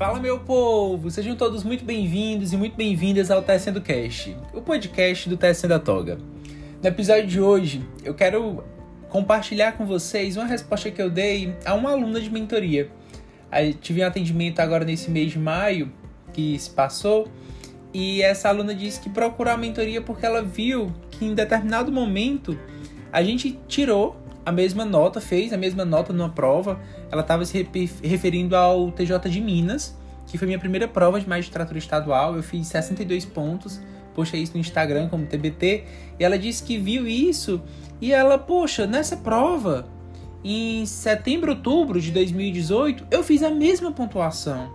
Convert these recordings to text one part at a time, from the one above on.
Fala meu povo, sejam todos muito bem-vindos e muito bem-vindas ao Tecendo Cast, o podcast do Tecendo a Toga. No episódio de hoje, eu quero compartilhar com vocês uma resposta que eu dei a uma aluna de mentoria. Eu tive um atendimento agora nesse mês de maio que se passou e essa aluna disse que procurou a mentoria porque ela viu que em determinado momento a gente tirou a mesma nota, fez a mesma nota numa prova. Ela estava se referindo ao TJ de Minas, que foi minha primeira prova de magistratura estadual. Eu fiz 62 pontos, postei isso no Instagram como TBT. E ela disse que viu isso e ela, poxa, nessa prova, em setembro, outubro de 2018, eu fiz a mesma pontuação.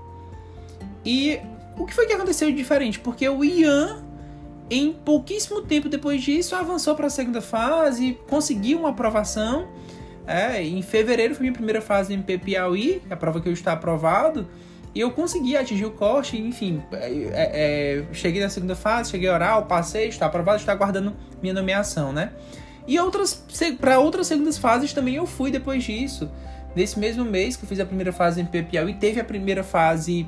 E o que foi que aconteceu de diferente? Porque o Ian em pouquíssimo tempo depois disso, avançou para a segunda fase, conseguiu uma aprovação. É, em fevereiro foi minha primeira fase em Piauí, a prova que eu estou aprovado. E eu consegui atingir o corte, enfim, é, é, é cheguei na segunda fase, cheguei oral, passei, está aprovado, está aguardando minha nomeação, né? E outras para outras segundas fases também eu fui depois disso. Nesse mesmo mês que eu fiz a primeira fase em Piauí, teve a primeira fase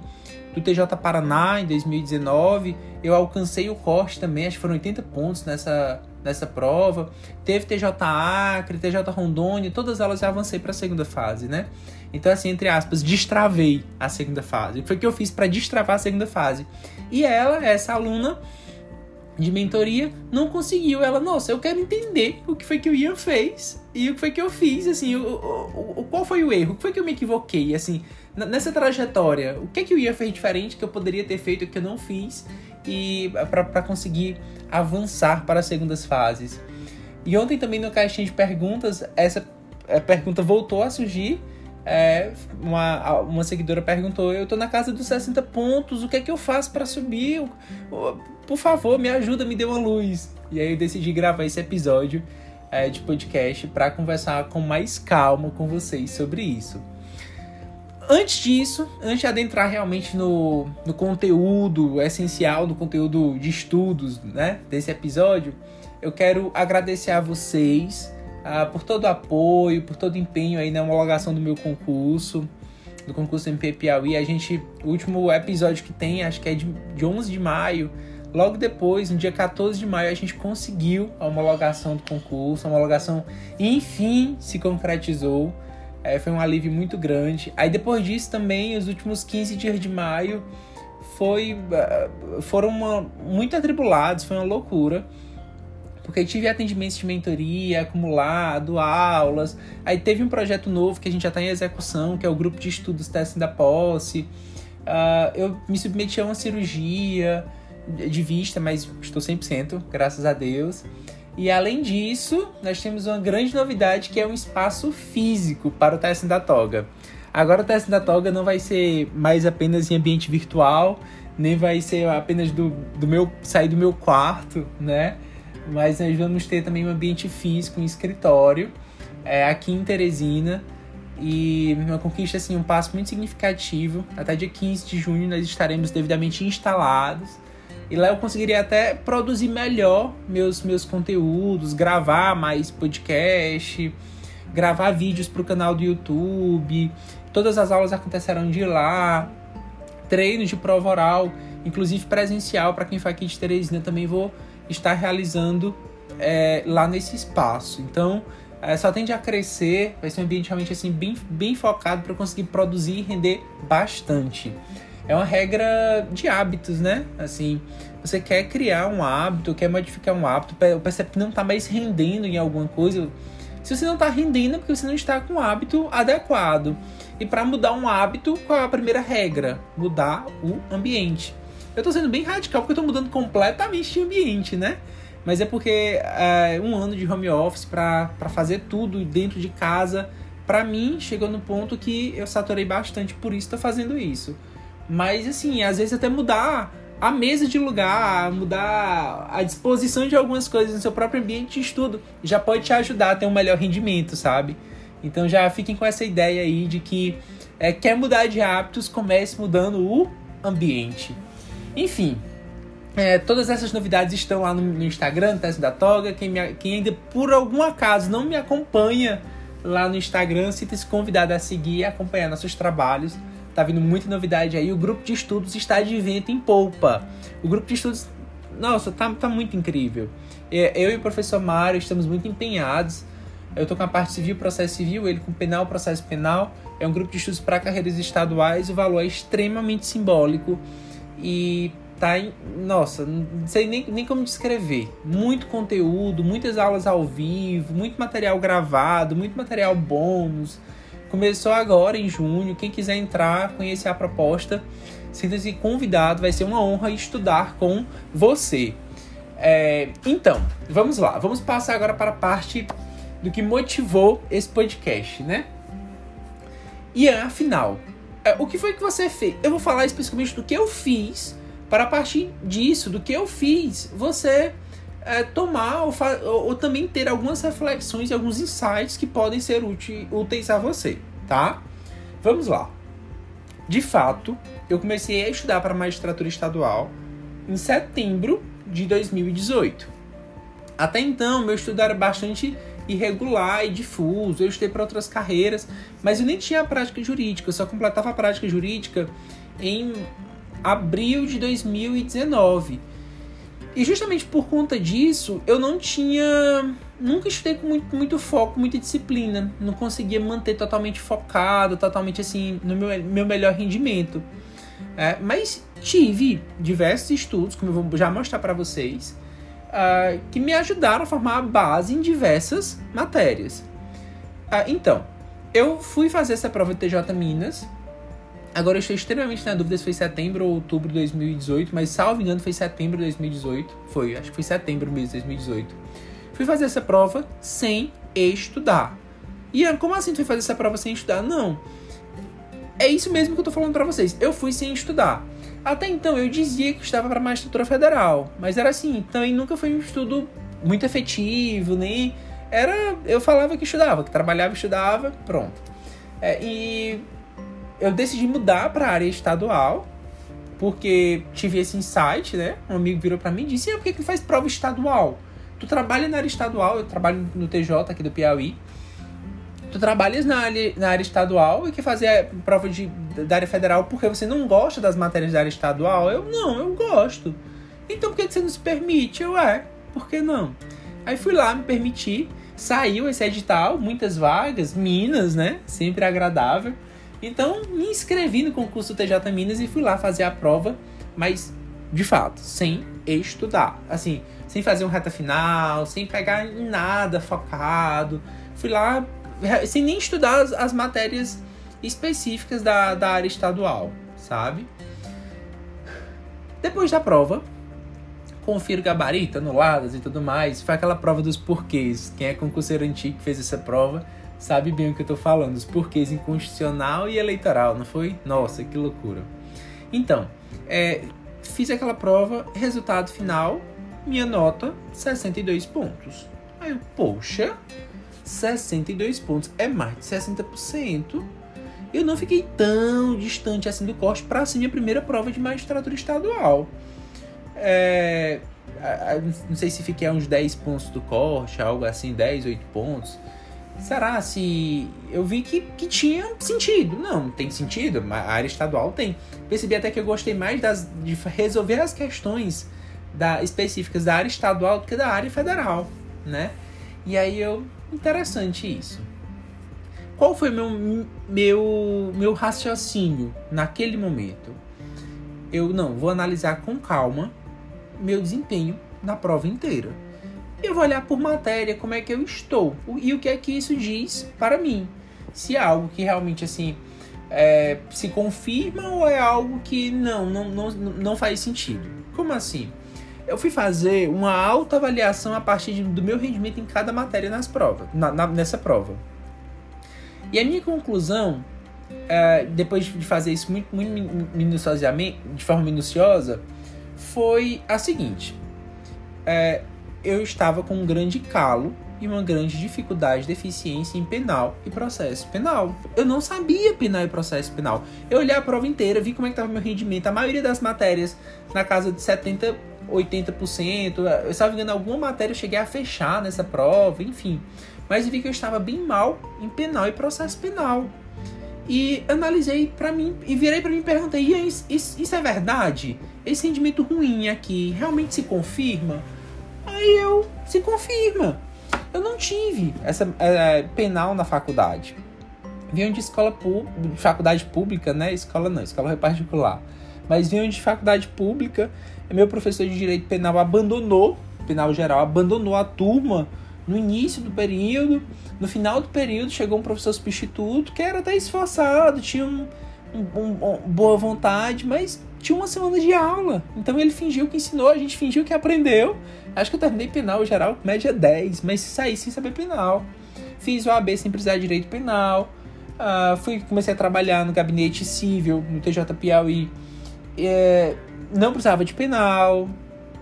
do TJ Paraná em 2019. Eu alcancei o corte também, acho que foram 80 pontos nessa, nessa prova. Teve TJ Acre, TJ Rondônia, todas elas eu avancei para a segunda fase, né? Então, assim, entre aspas, destravei a segunda fase. O que foi que eu fiz para destravar a segunda fase? E ela, essa aluna de mentoria, não conseguiu. Ela, nossa, eu quero entender o que foi que o Ian fez e o que foi que eu fiz, assim, o, o, o, qual foi o erro, o que foi que eu me equivoquei, assim, nessa trajetória, o que é que o Ian fez diferente que eu poderia ter feito que eu não fiz e para conseguir avançar para as segundas fases. E ontem também no caixinha de perguntas, essa eh, pergunta voltou a surgir. É, uma, uma seguidora perguntou: Eu tô na casa dos 60 pontos, o que é que eu faço para subir? Por favor, me ajuda, me dê uma luz. E aí eu decidi gravar esse episódio é, de podcast para conversar com mais calma com vocês sobre isso. Antes disso, antes de adentrar realmente no, no conteúdo essencial, no conteúdo de estudos né, desse episódio, eu quero agradecer a vocês uh, por todo o apoio, por todo o empenho aí na homologação do meu concurso, do concurso MP Piauí. A gente, o último episódio que tem, acho que é de, de 11 de maio, Logo depois, no dia 14 de maio, a gente conseguiu a homologação do concurso. A homologação, enfim, se concretizou. É, foi um alívio muito grande. Aí depois disso também, os últimos 15 dias de maio foi, ah, foram uma, muito atribulados, foi uma loucura. Porque tive atendimentos de mentoria, acumulado, aulas. Aí teve um projeto novo que a gente já está em execução, que é o grupo de estudos Testem da Posse. Uh, eu me submeti a uma cirurgia de vista, mas estou 100%, graças a Deus. E além disso, nós temos uma grande novidade que é um espaço físico para o Testing da Toga. Agora o Testing da Toga não vai ser mais apenas em ambiente virtual, nem vai ser apenas do, do meu sair do meu quarto, né? Mas nós vamos ter também um ambiente físico, um escritório, é, aqui em Teresina. E uma conquista, assim, um passo muito significativo. Até dia 15 de junho nós estaremos devidamente instalados e lá eu conseguiria até produzir melhor meus, meus conteúdos, gravar mais podcast, gravar vídeos para o canal do YouTube. Todas as aulas acontecerão de lá. Treinos de prova oral, inclusive presencial, para quem for aqui de Teresina, também vou estar realizando é, lá nesse espaço. Então, é, só tende a crescer, vai ser um ambiente realmente assim, bem, bem focado para conseguir produzir e render bastante é uma regra de hábitos, né? Assim, você quer criar um hábito, quer modificar um hábito, percebe que não está mais rendendo em alguma coisa. Se você não está rendendo, é porque você não está com o hábito adequado. E para mudar um hábito, qual é a primeira regra? Mudar o ambiente. Eu estou sendo bem radical porque eu estou mudando completamente de ambiente, né? Mas é porque é, um ano de home office para fazer tudo dentro de casa, para mim, chegou no ponto que eu saturei bastante, por isso estou fazendo isso. Mas assim, às vezes até mudar a mesa de lugar, mudar a disposição de algumas coisas no seu próprio ambiente de estudo, já pode te ajudar a ter um melhor rendimento, sabe? Então já fiquem com essa ideia aí de que é, quer mudar de hábitos, comece mudando o ambiente. Enfim, é, todas essas novidades estão lá no, no Instagram, Teste da Toga. Quem, me, quem ainda por algum acaso não me acompanha lá no Instagram, sinta-se convidado a seguir e acompanhar nossos trabalhos tá vindo muita novidade aí. O grupo de estudos está de vento em polpa. O grupo de estudos, nossa, tá, tá muito incrível. Eu e o professor Mário estamos muito empenhados. Eu tô com a parte civil, processo civil, ele com penal, processo penal. É um grupo de estudos para carreiras estaduais. O valor é extremamente simbólico e tá em, nossa, não sei nem, nem como descrever. Muito conteúdo, muitas aulas ao vivo, muito material gravado, muito material bônus. Começou agora em junho. Quem quiser entrar, conhecer a proposta, sinta-se convidado. Vai ser uma honra estudar com você. É, então, vamos lá. Vamos passar agora para a parte do que motivou esse podcast, né? E afinal, é, o que foi que você fez? Eu vou falar especificamente do que eu fiz para a partir disso, do que eu fiz, você é, tomar ou, ou, ou, também ter algumas reflexões e alguns insights que podem ser úteis, a você, tá? Vamos lá. De fato, eu comecei a estudar para magistratura estadual em setembro de 2018. Até então, meu estudo era bastante irregular e difuso. Eu estudei para outras carreiras, mas eu nem tinha a prática jurídica. Eu só completava a prática jurídica em abril de 2019. E justamente por conta disso, eu não tinha. Nunca estudei com muito, muito foco, muita disciplina. Não conseguia manter totalmente focado, totalmente assim, no meu, meu melhor rendimento. É, mas tive diversos estudos, como eu vou já mostrar para vocês, uh, que me ajudaram a formar a base em diversas matérias. Uh, então, eu fui fazer essa prova de TJ Minas Agora eu estou extremamente na dúvida se foi setembro ou outubro de 2018, mas salvo engano foi setembro de 2018. Foi, acho que foi setembro mesmo de 2018. Fui fazer essa prova sem estudar. Ian, como assim tu foi fazer essa prova sem estudar? Não. É isso mesmo que eu tô falando para vocês. Eu fui sem estudar. Até então eu dizia que estava para magistratura federal, mas era assim, também nunca foi um estudo muito efetivo, nem era, eu falava que estudava, que trabalhava, estudava, pronto. É, e eu decidi mudar para a área estadual, porque tive esse insight, né? Um amigo virou para mim e disse: por que, que faz prova estadual? Tu trabalha na área estadual, eu trabalho no TJ aqui do Piauí. Tu trabalhas na área, na área estadual e quer fazer prova de, da área federal porque você não gosta das matérias da área estadual? Eu, não, eu gosto. Então por que, que você não se permite? Eu, é, por que não? Aí fui lá, me permiti, saiu esse edital, muitas vagas, Minas, né? Sempre agradável. Então, me inscrevi no concurso TJ Minas e fui lá fazer a prova, mas de fato, sem estudar. Assim, sem fazer um reta final, sem pegar em nada focado. Fui lá sem nem estudar as, as matérias específicas da, da área estadual, sabe? Depois da prova, confiro gabarito, anuladas e tudo mais. Foi aquela prova dos porquês. Quem é concurseiro antigo que fez essa prova sabe bem o que eu tô falando, os porquês inconstitucional e eleitoral, não foi? Nossa, que loucura. Então, é, fiz aquela prova, resultado final, minha nota, 62 pontos. Aí eu, poxa, 62 pontos é mais de 60%. Eu não fiquei tão distante assim do corte para ser minha primeira prova de magistratura estadual. É, não sei se fiquei a uns 10 pontos do corte, algo assim, 10, 8 pontos será se eu vi que, que tinha sentido? Não, tem sentido, a área estadual tem. Percebi até que eu gostei mais das, de resolver as questões da, específicas da área estadual do que da área federal, né? E aí eu interessante isso. Qual foi meu meu meu raciocínio naquele momento? Eu não vou analisar com calma meu desempenho na prova inteira eu vou olhar por matéria como é que eu estou e o que é que isso diz para mim. Se é algo que realmente assim é, se confirma ou é algo que não, não, não, não faz sentido. Como assim? Eu fui fazer uma autoavaliação a partir de, do meu rendimento em cada matéria nas provas, na, na, nessa prova. E a minha conclusão, é, depois de fazer isso muito, muito minuciosamente, de forma minuciosa, foi a seguinte. É, eu estava com um grande calo e uma grande dificuldade, deficiência em penal e processo penal. Eu não sabia penal e processo penal. Eu olhei a prova inteira, vi como é que estava meu rendimento. A maioria das matérias na casa de 70, 80%. Eu estava vendo alguma matéria, eu cheguei a fechar nessa prova, enfim. Mas vi que eu estava bem mal em penal e processo penal. E analisei para mim e virei para mim e perguntei: e isso, isso é verdade? Esse sentimento ruim aqui realmente se confirma? Aí eu se confirma. Eu não tive essa é, penal na faculdade. Vinham de escola pública, faculdade pública, né? Escola não, escola particular. Mas vinham de faculdade pública. Meu professor de direito penal abandonou, penal geral, abandonou a turma no início do período. No final do período chegou um professor substituto que era até esforçado, tinha um, um, um, boa vontade, mas tinha uma semana de aula. Então ele fingiu que ensinou, a gente fingiu que aprendeu. Acho que eu terminei penal geral, média 10, mas saí sem saber penal. Fiz o AB sem precisar de direito penal. Uh, fui, comecei a trabalhar no gabinete civil, no TJ Piauí. É, não precisava de penal.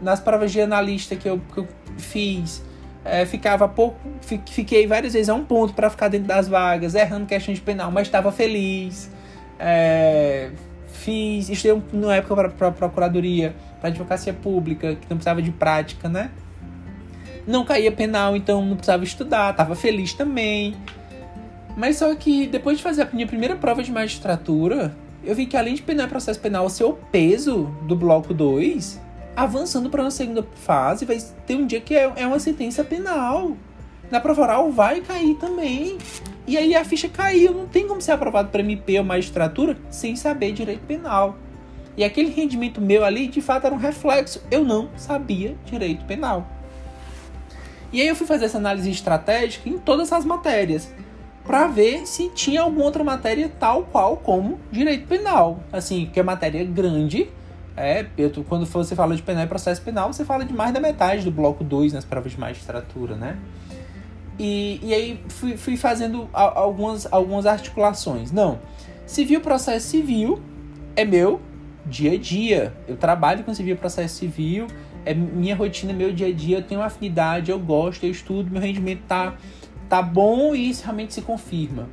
Nas provas de analista que eu, que eu fiz, é, ficava pouco. Fiquei várias vezes a um ponto para ficar dentro das vagas, errando questão de penal, mas estava feliz. É, fiz. Estudei na época para procuradoria, para advocacia pública, que não precisava de prática, né? Não caía penal, então não precisava estudar, estava feliz também. Mas só que depois de fazer a minha primeira prova de magistratura, eu vi que além de penal e processo penal o peso do bloco 2, avançando para uma segunda fase, vai ter um dia que é, é uma sentença penal. Na prova oral vai cair também. E aí a ficha caiu, não tem como ser aprovado para MP ou magistratura sem saber direito penal. E aquele rendimento meu ali, de fato, era um reflexo. Eu não sabia direito penal. E aí eu fui fazer essa análise estratégica em todas as matérias para ver se tinha alguma outra matéria tal qual como direito penal. Assim, que é matéria grande. É, eu, quando você fala de penal e processo penal, você fala de mais da metade do bloco 2 nas provas de magistratura, né? E, e aí fui, fui fazendo algumas, algumas articulações. Não, civil processo civil é meu dia a dia. Eu trabalho com civil processo civil, é minha rotina, meu dia a dia, eu tenho afinidade, eu gosto, eu estudo, meu rendimento tá tá bom e isso realmente se confirma.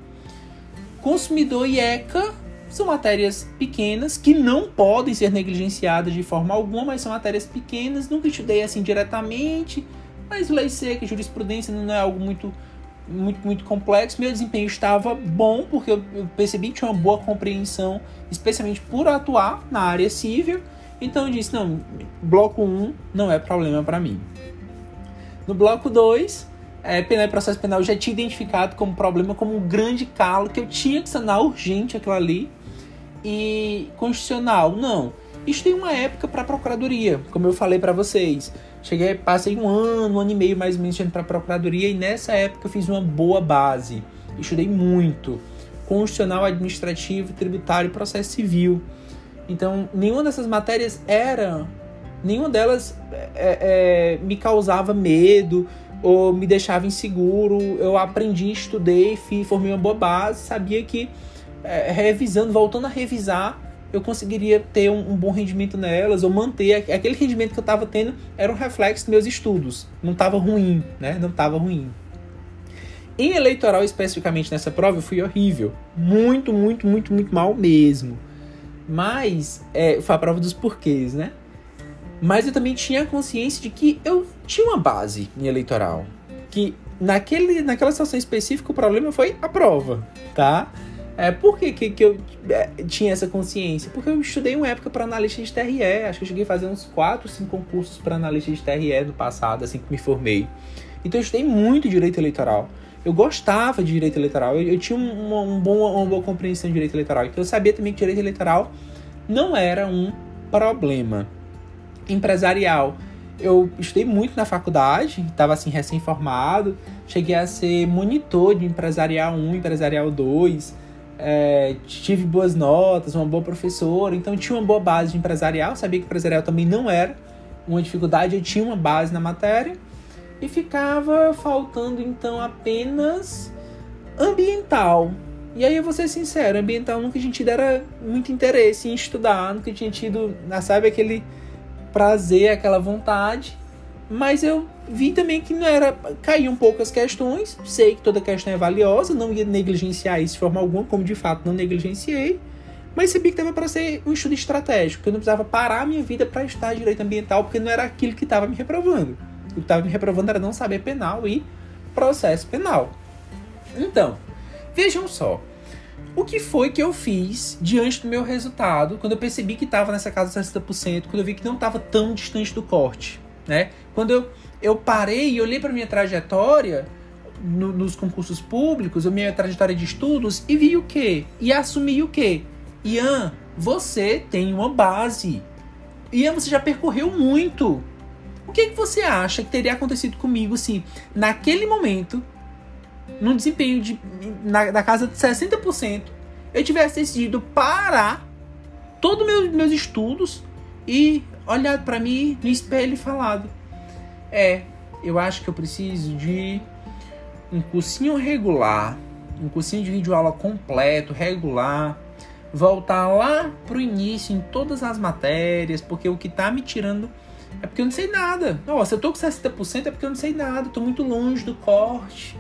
Consumidor e ECA são matérias pequenas que não podem ser negligenciadas de forma alguma, mas são matérias pequenas, nunca estudei assim diretamente, mas lei seca, jurisprudência não é algo muito muito, muito complexo. Meu desempenho estava bom, porque eu, percebi que tinha uma boa compreensão, especialmente por atuar na área civil. Então eu disse: não, bloco 1 não é problema para mim. No bloco 2, é, penal e processo penal já tinha identificado como problema, como um grande calo que eu tinha que sanar urgente aquilo ali. E constitucional, não. Isso tem uma época para procuradoria, como eu falei para vocês. Cheguei, passei um ano, um ano e meio mais ou menos indo para procuradoria e nessa época eu fiz uma boa base. Estudei muito. Constitucional, administrativo, tributário processo civil. Então, nenhuma dessas matérias era. Nenhuma delas é, é, me causava medo ou me deixava inseguro. Eu aprendi, estudei, fiz, formei uma boa base, sabia que é, revisando, voltando a revisar, eu conseguiria ter um, um, bom rendimento nelas, ou manter aquele rendimento que eu estava tendo era um reflexo dos meus estudos. Não estava ruim, né? Não estava ruim. Em eleitoral, especificamente nessa prova, eu fui horrível. Muito, muito, muito, muito mal mesmo. Mas é, foi a prova dos porquês, né? Mas eu também tinha consciência de que eu tinha uma base em eleitoral. Que naquele, naquela situação específica o problema foi a prova, tá? É, por que, que, que eu é, tinha essa consciência? Porque eu estudei uma época para analista de TRE. Acho que eu cheguei a fazer uns 4, 5 concursos para analista de TRE no passado, assim que me formei. Então eu estudei muito direito eleitoral. Eu gostava de direito eleitoral. Eu, eu tinha uma, um bom, uma boa compreensão de direito eleitoral. Então eu sabia também que direito eleitoral não era um problema empresarial. Eu estudei muito na faculdade, estava assim recém-formado, cheguei a ser monitor de empresarial 1, empresarial 2, é, tive boas notas, uma boa professora, então tinha uma boa base de empresarial, sabia que empresarial também não era uma dificuldade, eu tinha uma base na matéria e ficava faltando então apenas ambiental. E aí eu vou ser sincero, ambiental nunca tinha tido era muito interesse em estudar, nunca tinha tido, sabe, aquele prazer, aquela vontade. Mas eu vi também que não era. Caíam poucas questões. Sei que toda questão é valiosa, não ia negligenciar isso de forma alguma, como de fato não negligenciei. Mas sabia que estava para ser um estudo estratégico, que eu não precisava parar a minha vida para estudar direito ambiental, porque não era aquilo que estava me reprovando. O que estava me reprovando era não saber penal e processo penal. Então, vejam só. O que foi que eu fiz diante do meu resultado, quando eu percebi que estava nessa casa de 60%, quando eu vi que não estava tão distante do corte, né? Quando eu, eu parei e olhei para minha trajetória no, nos concursos públicos, a minha trajetória de estudos, e vi o quê? E assumi o quê? Ian, você tem uma base. Ian, você já percorreu muito. O que, que você acha que teria acontecido comigo se, naquele momento, num desempenho de, na, na casa de 60%, eu tivesse decidido parar todos meus, meus estudos e olhado para mim no espelho e falado: É, eu acho que eu preciso de um cursinho regular, um cursinho de videoaula completo, regular, voltar lá pro início em todas as matérias, porque o que tá me tirando é porque eu não sei nada. Ó, se eu tô com 60% é porque eu não sei nada, tô muito longe do corte.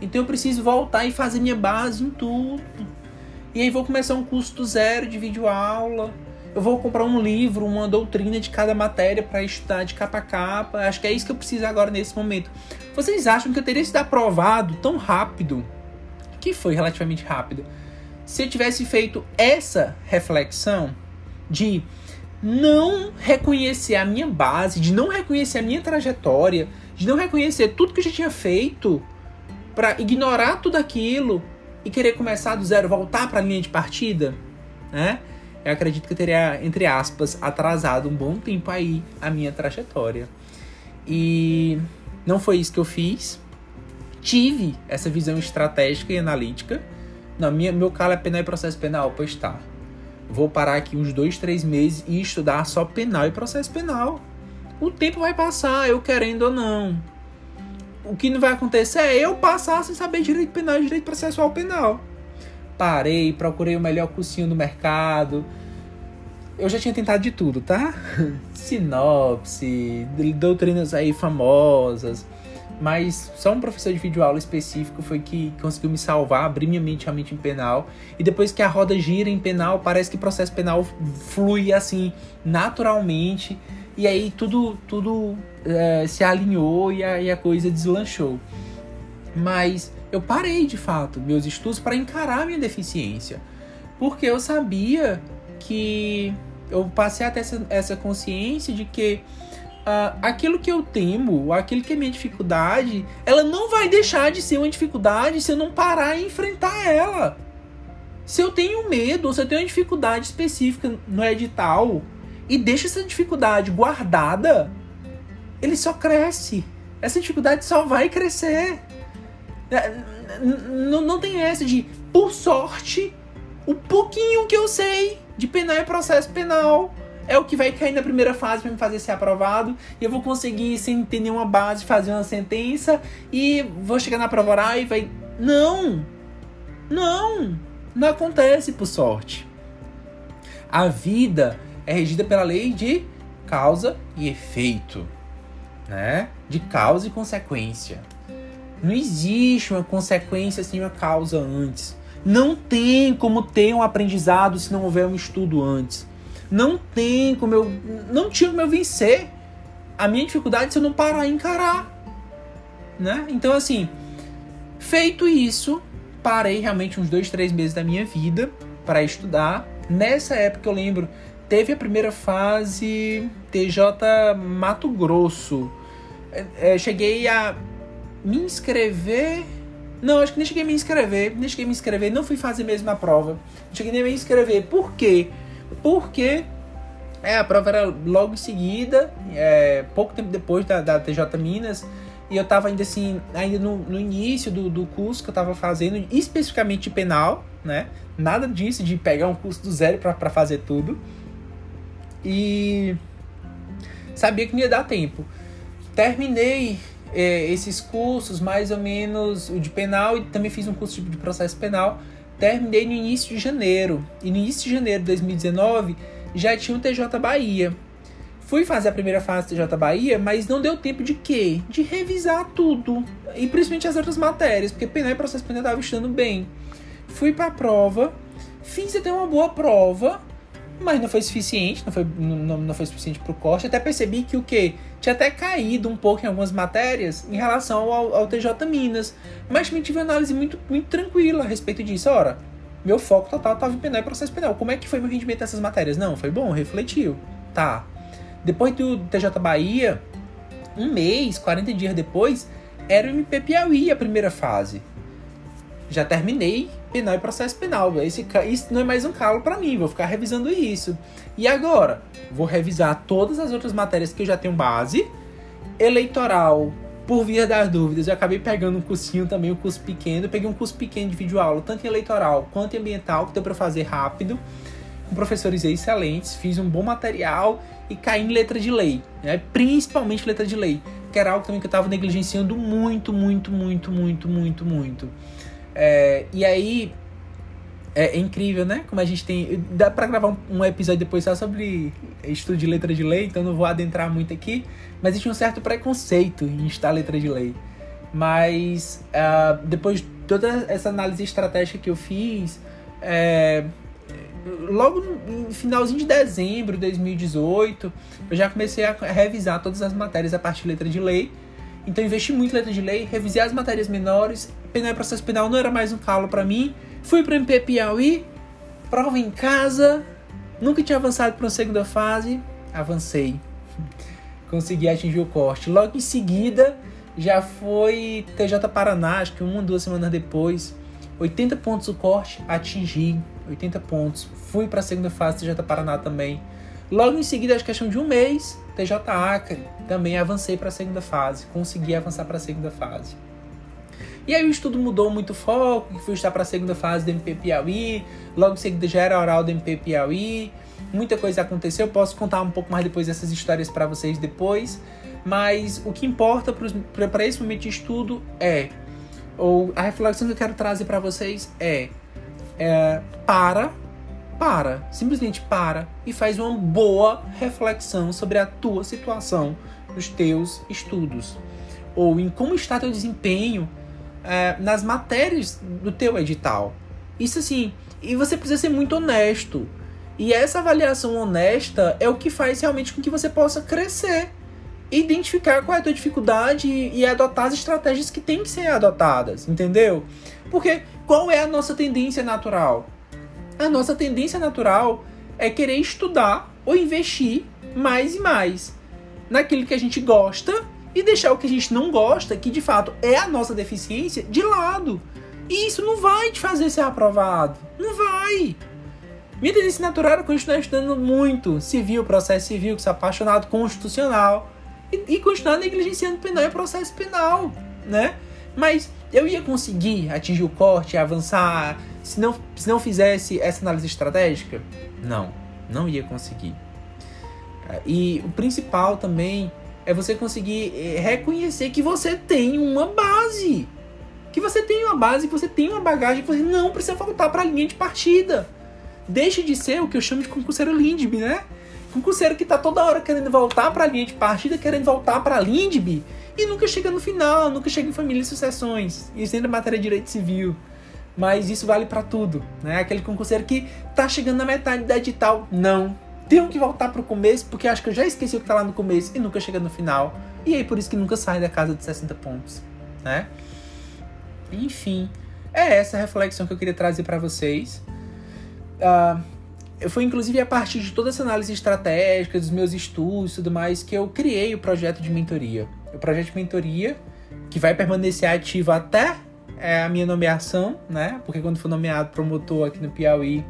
Então eu preciso voltar e fazer minha base em tudo. E aí vou começar um custo zero de videoaula. Eu vou comprar um livro, uma doutrina de cada matéria para estudar de capa a capa. Acho que é isso que eu preciso agora nesse momento. Vocês acham que eu teria sido aprovado tão rápido? Que foi relativamente rápido. Se eu tivesse feito essa reflexão de não reconhecer a minha base, de não reconhecer a minha trajetória, de não reconhecer tudo que eu já tinha feito, para ignorar tudo aquilo e querer começar do zero, voltar para a linha de partida, né? Eu acredito que eu teria, entre aspas, atrasado um bom tempo aí a minha trajetória. E não foi isso que eu fiz. Tive essa visão estratégica e analítica. Não, minha, meu calo é penal e processo penal? Pois tá. Vou parar aqui uns dois, três meses e estudar só penal e processo penal. O tempo vai passar, eu querendo ou não o que não vai acontecer é eu passar sem saber direito penal e direito processual penal. Parei, procurei o melhor cursinho no mercado. Eu já tinha tentado de tudo, tá? Sinopse, doutrinas aí famosas. Mas só um professor de videoaula específico foi que conseguiu me salvar, abrir minha mente realmente em penal. E depois que a roda gira em penal, parece que o processo penal flui assim, naturalmente. E aí tudo, tudo é, se alinhou e a, e a coisa deslanchou. Mas eu parei de fato meus estudos para encarar minha deficiência. Porque eu sabia que eu passei até essa, essa consciência de que uh, aquilo que eu temo, aquilo que é minha dificuldade, ela não vai deixar de ser uma dificuldade se eu não parar e enfrentar ela. Se eu tenho medo, ou se eu tenho uma dificuldade específica no edital, e deixa essa dificuldade guardada, ele só cresce. Essa dificuldade só vai crescer. É, não, não tem essa de, por sorte, o pouquinho que eu sei de penal e processo penal é o que vai cair na primeira fase para me fazer ser aprovado. E eu vou conseguir, sem ter nenhuma base, fazer uma sentença e vou chegar na prova oral e vai. Não! Não! Não acontece por sorte. A vida é regida pela lei de causa e efeito, né? De causa e consequência. Não existe uma consequência sem uma causa antes. Não tem como ter um aprendizado se não houver um estudo antes. Não tem como eu. Não tinha como eu vencer a minha dificuldade se eu não parar e encarar. Né? Então, assim, feito isso, parei realmente uns dois, três meses da minha vida para estudar. Nessa época eu lembro Teve a primeira fase TJ Mato Grosso. É, é, cheguei a me inscrever. Não, acho que nem cheguei a me inscrever. Nem cheguei a me inscrever. Não fui fazer mesmo a prova. Não cheguei nem a me inscrever. Por quê? Porque é, a prova era logo em seguida, é, pouco tempo depois da, da TJ Minas. E eu tava ainda assim, ainda no, no início do, do curso que eu tava fazendo, especificamente de penal, né? Nada disso de pegar um curso do zero para fazer tudo e sabia que não ia dar tempo. Terminei é, esses cursos, mais ou menos o de penal, e também fiz um curso de processo penal. Terminei no início de janeiro. E no início de janeiro de 2019 já tinha o TJ Bahia. Fui fazer a primeira fase do TJ Bahia, mas não deu tempo de quê? De revisar tudo. E principalmente as outras matérias, porque penal e processo penal estava estudando bem. Fui para a prova, fiz até uma boa prova, mas não foi suficiente, não foi, não, não foi suficiente para o corte. Até percebi que o que tinha até caído um pouco em algumas matérias em relação ao, ao TJ Minas, mas também tive uma análise muito, muito tranquila a respeito disso. Ora, meu foco total estava em penal e processo penal. Como é que foi meu rendimento nessas matérias? Não, foi bom, refletiu. Tá. Depois do TJ Bahia, um mês, 40 dias depois, era o MP Piauí a primeira fase. Já terminei penal e processo penal. Esse, isso não é mais um calo para mim, vou ficar revisando isso. E agora? Vou revisar todas as outras matérias que eu já tenho base. Eleitoral, por via das dúvidas, eu acabei pegando um cursinho também, um curso pequeno. peguei um curso pequeno de videoaula, tanto em eleitoral quanto em ambiental, que deu para fazer rápido, com professores excelentes. Fiz um bom material e caí em letra de lei, né? principalmente letra de lei, que era algo também que eu estava negligenciando muito, muito, muito, muito, muito, muito. É, e aí é, é, incrível, né? Como a gente tem. Dá pra gravar um, um, episódio depois só sobre estudo de letra de lei, então não vou adentrar muito aqui. Mas existe um certo preconceito em estar letra de lei. Mas uh, depois de toda essa análise estratégica que eu fiz, é, logo no finalzinho de dezembro de 2018, eu já comecei a revisar todas as matérias a partir de letra de lei. Então investi muito em letra de lei, revisei as matérias menores, penal e processo penal não era mais um calo para mim. Fui para MP Piauí, prova em casa, nunca tinha avançado para uma segunda fase, avancei. Consegui atingir o corte. Logo em seguida, já foi TJ Paraná, acho que uma, duas semanas depois. 80 pontos o corte, atingi 80 pontos. Fui para a segunda fase TJ Paraná também. Logo em seguida, acho que questão de um mês, TJ Acre, também avancei para a segunda fase, consegui avançar para a segunda fase. E aí o estudo mudou muito o foco, fui estar para a segunda fase do MP Piauí, logo em seguida já era oral do MP Piauí, muita coisa aconteceu, posso contar um pouco mais depois dessas histórias para vocês depois, mas o que importa para esse momento de estudo é, ou a reflexão que eu quero trazer para vocês é, é para para, simplesmente para e faz uma boa reflexão sobre a tua situação nos teus estudos ou em como está teu desempenho é, nas matérias do teu edital. Isso assim, e você precisa ser muito honesto. E essa avaliação honesta é o que faz realmente com que você possa crescer, identificar qual é a tua dificuldade e, e adotar as estratégias que têm que ser adotadas, entendeu? Porque qual é a nossa tendência natural? a nossa tendência natural é querer estudar ou investir mais e mais naquilo que a gente gosta e deixar o que a gente não gosta, que de fato é a nossa deficiência, de lado. E isso não vai te fazer ser aprovado. Não vai. Minha tendência natural era continuar estudando muito civil, processo civil, que sou apaixonado constitucional. E, e continuar negligenciando penal e processo penal, né? Mas eu ia conseguir atingir o corte, avançar, se não, se não fizesse essa análise estratégica? Não, não ia conseguir. E o principal também é você conseguir eh, reconhecer que você tem uma base. Que você tem uma base, que você tem uma bagagem, que você não precisa voltar para a linha de partida. Deixe de ser o que eu chamo de concurseiro Lindby, né? Concurseiro que tá toda hora querendo voltar para a linha de partida, querendo voltar para a Lindby e nunca chega no final, nunca chega em família e sucessões. Isso dentro da matéria de direito civil mas isso vale para tudo, né? Aquele concurseiro que tá chegando na metade da edital, não. Tenho que voltar pro começo porque acho que eu já esqueci o que tá lá no começo e nunca chega no final. E aí por isso que nunca sai da casa de 60 pontos, né? Enfim, é essa reflexão que eu queria trazer para vocês. Uh, foi inclusive a partir de toda essa análise estratégica, dos meus estudos e tudo mais, que eu criei o projeto de mentoria. O projeto de mentoria, que vai permanecer ativo até é a minha nomeação, né? Porque quando for nomeado promotor aqui no Piauí,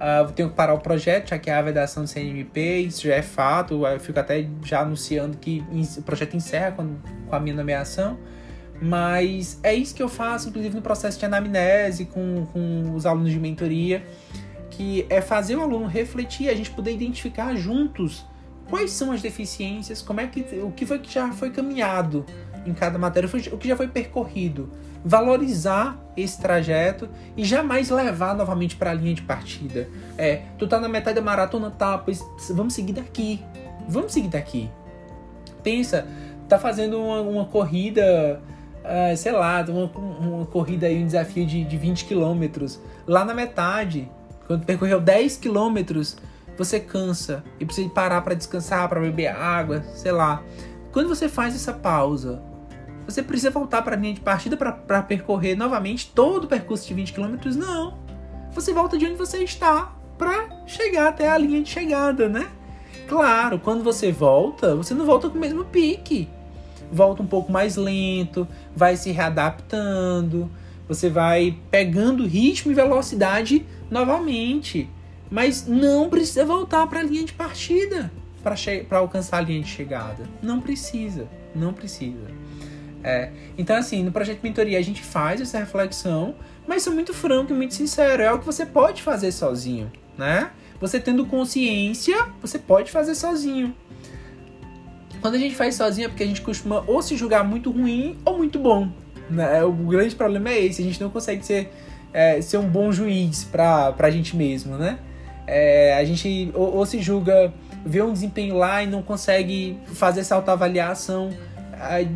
uh, tenho que parar o projeto, já que é a vedação do CNMP, isso já é fato. Eu fico até já anunciando que o projeto encerra com, com a minha nomeação. Mas é isso que eu faço, inclusive no processo de anamnese com, com os alunos de mentoria, que é fazer o aluno refletir, a gente poder identificar juntos quais são as deficiências, como é que o que foi que já foi caminhado em cada matéria, o que já foi percorrido valorizar esse trajeto e jamais levar novamente para a linha de partida. É, tu tá na metade da maratona, tá, pois vamos seguir daqui. Vamos seguir daqui. Pensa, tá fazendo uma, uma corrida, uh, sei lá, uma, uma corrida aí, um desafio de, de 20 quilômetros. Lá na metade, quando percorreu 10 quilômetros, você cansa e precisa parar para descansar, para beber água, sei lá. Quando você faz essa pausa, você precisa voltar para a linha de partida para percorrer novamente todo o percurso de 20 km? Não. você volta de onde você está para chegar até a linha de chegada, né? Claro, quando você volta, você não volta com o mesmo pique. Volta um pouco mais lento, vai se readaptando, você vai pegando ritmo e velocidade novamente. Mas não precisa voltar para a linha de partida para alcançar a linha de chegada. Não precisa, não precisa. É, então, assim, no projeto Mentoria a gente faz essa reflexão, mas sou muito franco e muito sincero. É algo que você pode fazer sozinho, né? Você tendo consciência, você pode fazer sozinho. Quando a gente faz sozinho é porque a gente costuma ou se julgar muito ruim ou muito bom. Né? O grande problema é esse, a gente não consegue ser, é, ser um bom juiz pra, pra gente mesmo, né? É, a gente ou, ou, se julga, vê um desempenho lá e não consegue fazer essa autoavaliação é,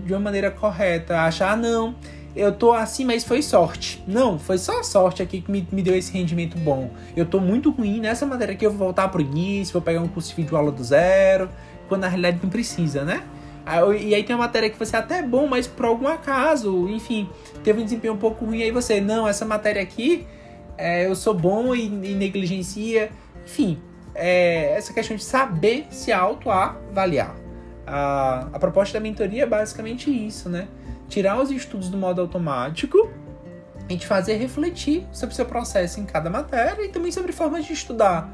de uma maneira correta. Achar, ah, não, eu tô assim, mas foi sorte. Não, foi só a sorte aqui que me, me deu esse rendimento bom. Eu tô muito ruim nessa matéria aqui, eu vou voltar pro início, vou pegar um curso de vídeo aula do zero, quando na realidade não precisa, né? E aí tem uma matéria que você é até bom, mas por algum acaso, enfim, teve um desempenho um pouco ruim, aí você, não, essa matéria aqui é, eu sou bom e, e negligencia. Enfim, é, essa questão de saber se autoavaliar. A, a proposta da mentoria é basicamente isso, né? Tirar os estudos do modo automático e te fazer refletir sobre o seu processo em cada matéria e também sobre formas de estudar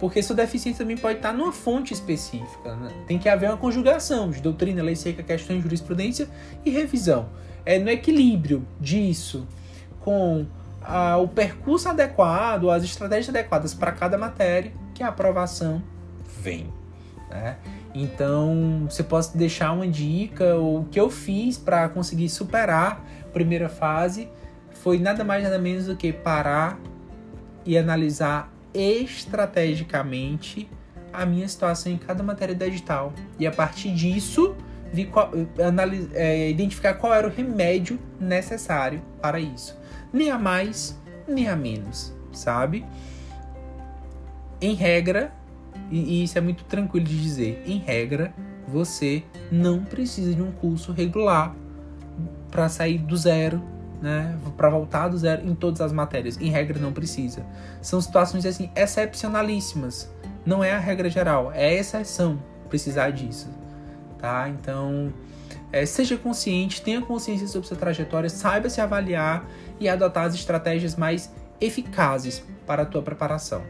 porque sua deficiência também pode estar numa fonte específica. Né? Tem que haver uma conjugação de doutrina, lei seca, questões, jurisprudência e revisão. É no equilíbrio disso com ah, o percurso adequado, as estratégias adequadas para cada matéria que a aprovação vem. Né? Então, você pode deixar uma dica, o que eu fiz para conseguir superar a primeira fase foi nada mais nada menos do que parar e analisar estrategicamente a minha situação em cada matéria da edital. E a partir disso, vi qual, analis, é, identificar qual era o remédio necessário para isso. Nem a mais, nem a menos, sabe? Em regra, e, e isso é muito tranquilo de dizer, em regra, você não precisa de um curso regular para sair do zero né, para voltar do zero em todas as matérias. Em regra, não precisa. São situações assim excepcionalíssimas. Não é a regra geral, é a exceção precisar disso, tá? Então, é, seja consciente, tenha consciência sobre sua trajetória, saiba se avaliar e adotar as estratégias mais eficazes para a tua preparação.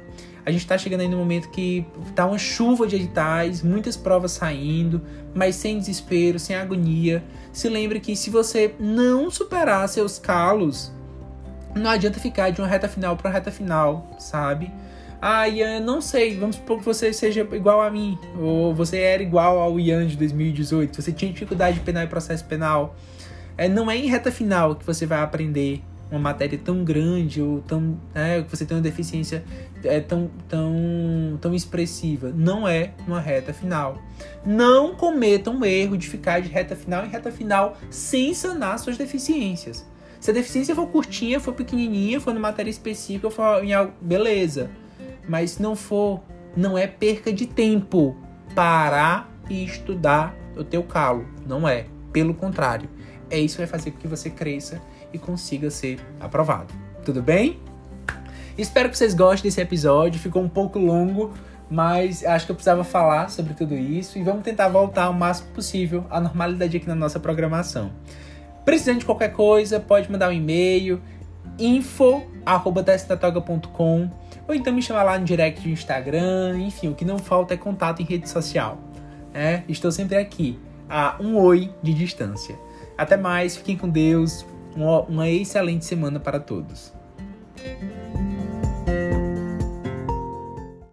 A gente está chegando aí no momento que tá uma chuva de editais, muitas provas saindo, mas sem desespero, sem agonia. Se lembre que se você não superar seus calos, não adianta ficar de uma reta final para reta final, sabe? Ah, Ian, não sei, vamos supor que você seja igual a mim, ou você era igual ao Ian de 2018, você tinha dificuldade de penal e processo penal. É, não é em reta final que você vai aprender uma matéria tão grande ou tão né, que você tem uma deficiência é, tão, tão, tão expressiva. Não é uma reta final. Não cometam um erro de ficar de reta final em reta final sem sanar suas deficiências. Se a deficiência for curtinha, for pequenininha, for numa matéria específica, for em algo, beleza. Mas se não for, não é perca de tempo parar e estudar o teu calo. Não é. Pelo contrário, é isso que vai fazer com que você cresça e consiga ser aprovado. Tudo bem? Espero que vocês gostem desse episódio. Ficou um pouco longo, mas acho que eu precisava falar sobre tudo isso e vamos tentar voltar o máximo possível à normalidade aqui na nossa programação. Precisando de qualquer coisa, pode mandar um e-mail info@testdatoga.com ou então me chamar lá no direct do Instagram, enfim, o que não falta é contato em rede social. É, estou sempre aqui, a um oi de distância. Até mais, fiquem com Deus, uma excelente semana para todos.